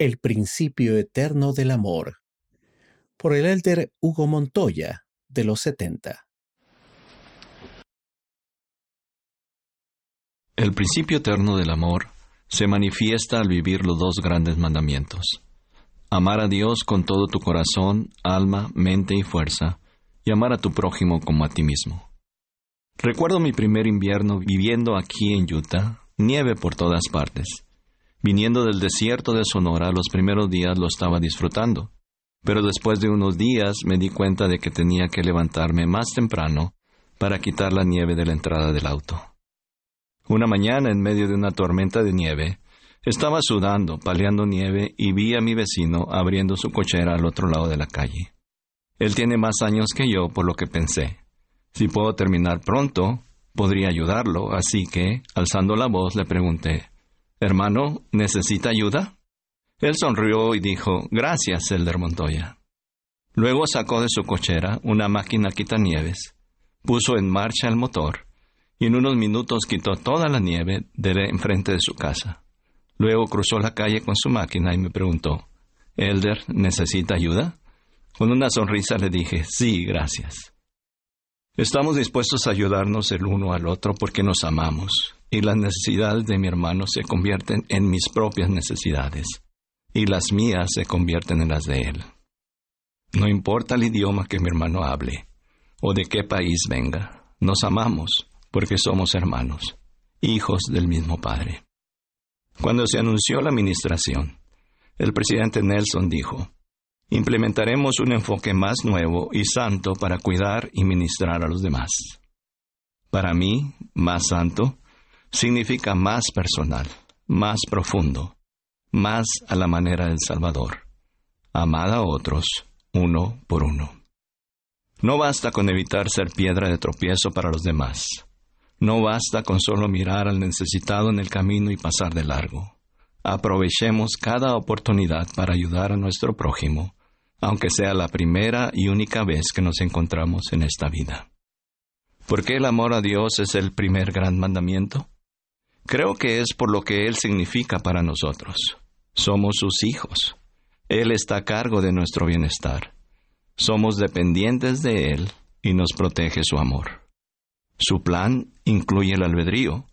El principio eterno del amor. Por el elder Hugo Montoya, de los 70. El principio eterno del amor se manifiesta al vivir los dos grandes mandamientos. Amar a Dios con todo tu corazón, alma, mente y fuerza, y amar a tu prójimo como a ti mismo. Recuerdo mi primer invierno viviendo aquí en Utah, nieve por todas partes. Viniendo del desierto de Sonora, los primeros días lo estaba disfrutando, pero después de unos días me di cuenta de que tenía que levantarme más temprano para quitar la nieve de la entrada del auto. Una mañana, en medio de una tormenta de nieve, estaba sudando, paleando nieve y vi a mi vecino abriendo su cochera al otro lado de la calle. Él tiene más años que yo, por lo que pensé. Si puedo terminar pronto, podría ayudarlo, así que, alzando la voz, le pregunté, Hermano, ¿necesita ayuda? Él sonrió y dijo, Gracias, Elder Montoya. Luego sacó de su cochera una máquina quitanieves, puso en marcha el motor y en unos minutos quitó toda la nieve de enfrente de su casa. Luego cruzó la calle con su máquina y me preguntó, Elder, ¿necesita ayuda? Con una sonrisa le dije, sí, gracias. Estamos dispuestos a ayudarnos el uno al otro porque nos amamos, y las necesidades de mi hermano se convierten en mis propias necesidades, y las mías se convierten en las de él. No importa el idioma que mi hermano hable, o de qué país venga, nos amamos porque somos hermanos, hijos del mismo Padre. Cuando se anunció la administración, el presidente Nelson dijo, implementaremos un enfoque más nuevo y santo para cuidar y ministrar a los demás. Para mí, más santo significa más personal, más profundo, más a la manera del Salvador, amar a otros uno por uno. No basta con evitar ser piedra de tropiezo para los demás. No basta con solo mirar al necesitado en el camino y pasar de largo. Aprovechemos cada oportunidad para ayudar a nuestro prójimo, aunque sea la primera y única vez que nos encontramos en esta vida. ¿Por qué el amor a Dios es el primer gran mandamiento? Creo que es por lo que Él significa para nosotros. Somos sus hijos. Él está a cargo de nuestro bienestar. Somos dependientes de Él y nos protege su amor. Su plan incluye el albedrío,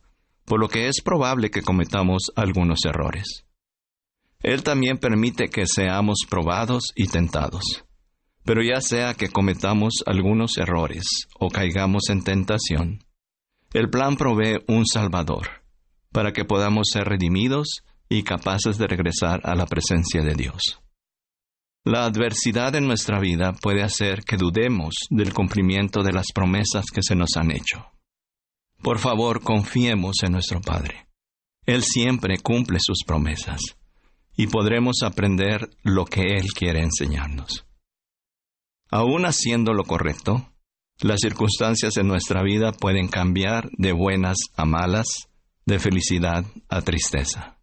por lo que es probable que cometamos algunos errores. Él también permite que seamos probados y tentados. Pero ya sea que cometamos algunos errores o caigamos en tentación, el plan provee un Salvador, para que podamos ser redimidos y capaces de regresar a la presencia de Dios. La adversidad en nuestra vida puede hacer que dudemos del cumplimiento de las promesas que se nos han hecho. Por favor, confiemos en nuestro Padre. Él siempre cumple sus promesas y podremos aprender lo que Él quiere enseñarnos. Aún haciendo lo correcto, las circunstancias en nuestra vida pueden cambiar de buenas a malas, de felicidad a tristeza.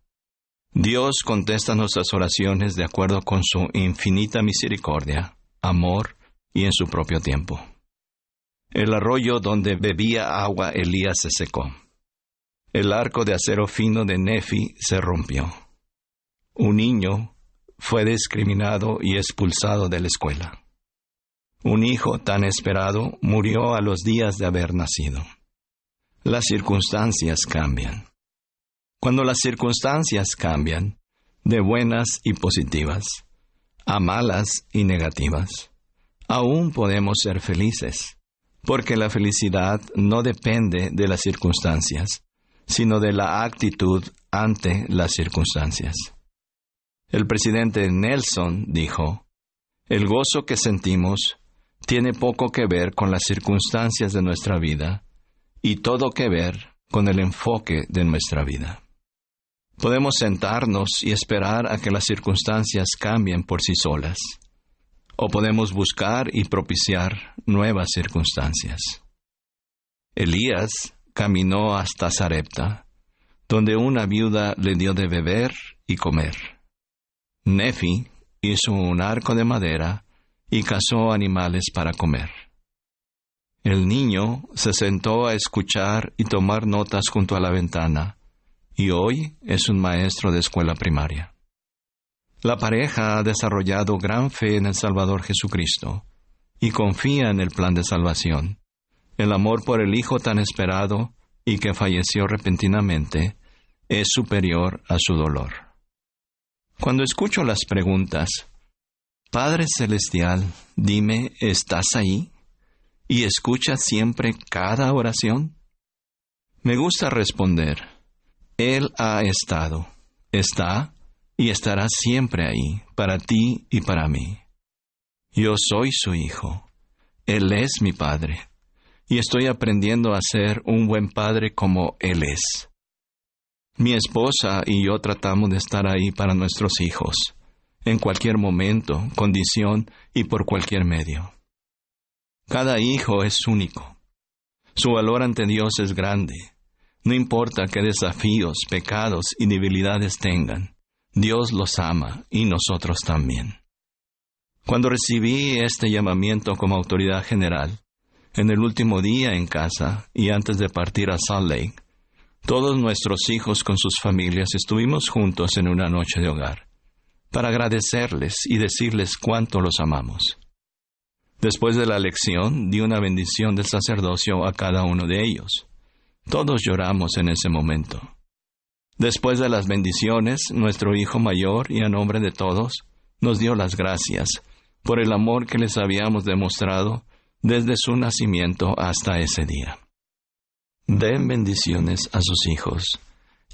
Dios contesta nuestras oraciones de acuerdo con su infinita misericordia, amor y en su propio tiempo. El arroyo donde bebía agua Elías se secó. El arco de acero fino de Nefi se rompió. Un niño fue discriminado y expulsado de la escuela. Un hijo tan esperado murió a los días de haber nacido. Las circunstancias cambian. Cuando las circunstancias cambian, de buenas y positivas, a malas y negativas, aún podemos ser felices, porque la felicidad no depende de las circunstancias, sino de la actitud ante las circunstancias. El presidente Nelson dijo, El gozo que sentimos tiene poco que ver con las circunstancias de nuestra vida y todo que ver con el enfoque de nuestra vida. Podemos sentarnos y esperar a que las circunstancias cambien por sí solas, o podemos buscar y propiciar nuevas circunstancias. Elías caminó hasta Sarepta, donde una viuda le dio de beber y comer. Nefi hizo un arco de madera y cazó animales para comer. El niño se sentó a escuchar y tomar notas junto a la ventana, y hoy es un maestro de escuela primaria. La pareja ha desarrollado gran fe en el Salvador Jesucristo y confía en el plan de salvación. El amor por el Hijo tan esperado y que falleció repentinamente es superior a su dolor. Cuando escucho las preguntas, Padre Celestial, dime, ¿estás ahí? ¿Y escuchas siempre cada oración? Me gusta responder, Él ha estado, está y estará siempre ahí, para ti y para mí. Yo soy su hijo, Él es mi Padre, y estoy aprendiendo a ser un buen padre como Él es. Mi esposa y yo tratamos de estar ahí para nuestros hijos, en cualquier momento, condición y por cualquier medio. Cada hijo es único. Su valor ante Dios es grande. No importa qué desafíos, pecados y debilidades tengan, Dios los ama y nosotros también. Cuando recibí este llamamiento como autoridad general, en el último día en casa y antes de partir a Salt Lake, todos nuestros hijos con sus familias estuvimos juntos en una noche de hogar, para agradecerles y decirles cuánto los amamos. Después de la lección, di una bendición del sacerdocio a cada uno de ellos. Todos lloramos en ese momento. Después de las bendiciones, nuestro hijo mayor, y a nombre de todos, nos dio las gracias por el amor que les habíamos demostrado desde su nacimiento hasta ese día. Den bendiciones a sus hijos,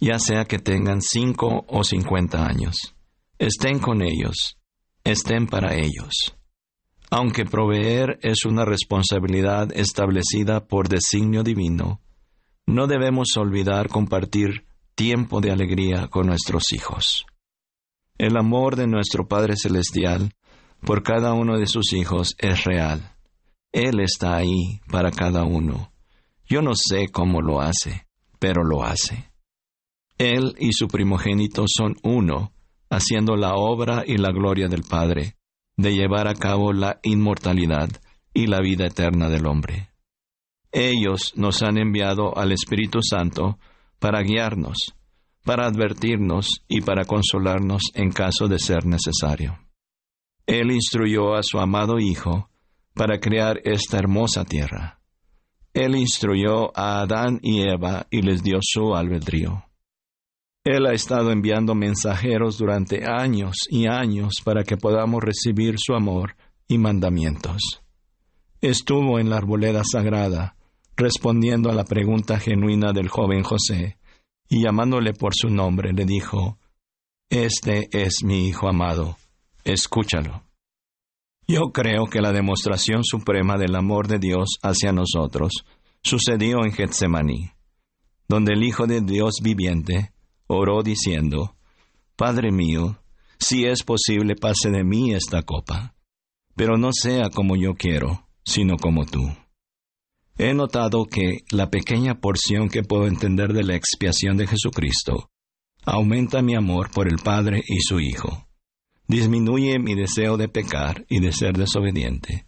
ya sea que tengan cinco o cincuenta años. Estén con ellos, estén para ellos. Aunque proveer es una responsabilidad establecida por designio divino, no debemos olvidar compartir tiempo de alegría con nuestros hijos. El amor de nuestro Padre Celestial por cada uno de sus hijos es real. Él está ahí para cada uno. Yo no sé cómo lo hace, pero lo hace. Él y su primogénito son uno, haciendo la obra y la gloria del Padre de llevar a cabo la inmortalidad y la vida eterna del hombre. Ellos nos han enviado al Espíritu Santo para guiarnos, para advertirnos y para consolarnos en caso de ser necesario. Él instruyó a su amado Hijo para crear esta hermosa tierra. Él instruyó a Adán y Eva y les dio su albedrío. Él ha estado enviando mensajeros durante años y años para que podamos recibir su amor y mandamientos. Estuvo en la arboleda sagrada, respondiendo a la pregunta genuina del joven José, y llamándole por su nombre le dijo, Este es mi Hijo amado, escúchalo. Yo creo que la demostración suprema del amor de Dios hacia nosotros sucedió en Getsemaní, donde el Hijo de Dios viviente oró diciendo, Padre mío, si es posible pase de mí esta copa, pero no sea como yo quiero, sino como tú. He notado que la pequeña porción que puedo entender de la expiación de Jesucristo aumenta mi amor por el Padre y su Hijo, disminuye mi deseo de pecar y de ser desobediente,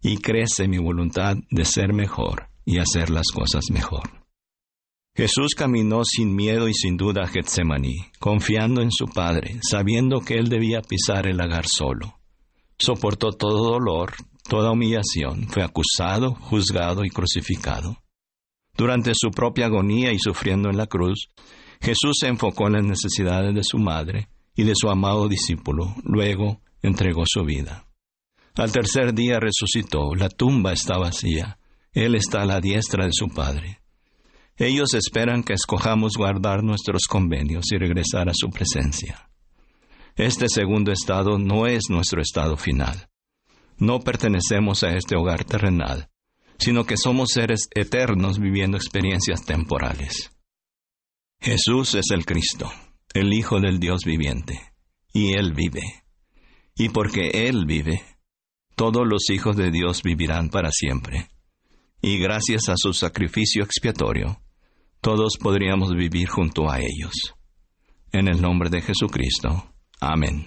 y crece mi voluntad de ser mejor y hacer las cosas mejor. Jesús caminó sin miedo y sin duda a Getsemaní, confiando en su Padre, sabiendo que él debía pisar el lagar solo. Soportó todo dolor, toda humillación, fue acusado, juzgado y crucificado. Durante su propia agonía y sufriendo en la cruz, Jesús se enfocó en las necesidades de su madre y de su amado discípulo, luego entregó su vida. Al tercer día resucitó, la tumba está vacía, Él está a la diestra de su Padre. Ellos esperan que escojamos guardar nuestros convenios y regresar a su presencia. Este segundo estado no es nuestro estado final. No pertenecemos a este hogar terrenal, sino que somos seres eternos viviendo experiencias temporales. Jesús es el Cristo, el Hijo del Dios viviente, y Él vive. Y porque Él vive, todos los hijos de Dios vivirán para siempre. Y gracias a su sacrificio expiatorio, todos podríamos vivir junto a ellos. En el nombre de Jesucristo. Amén.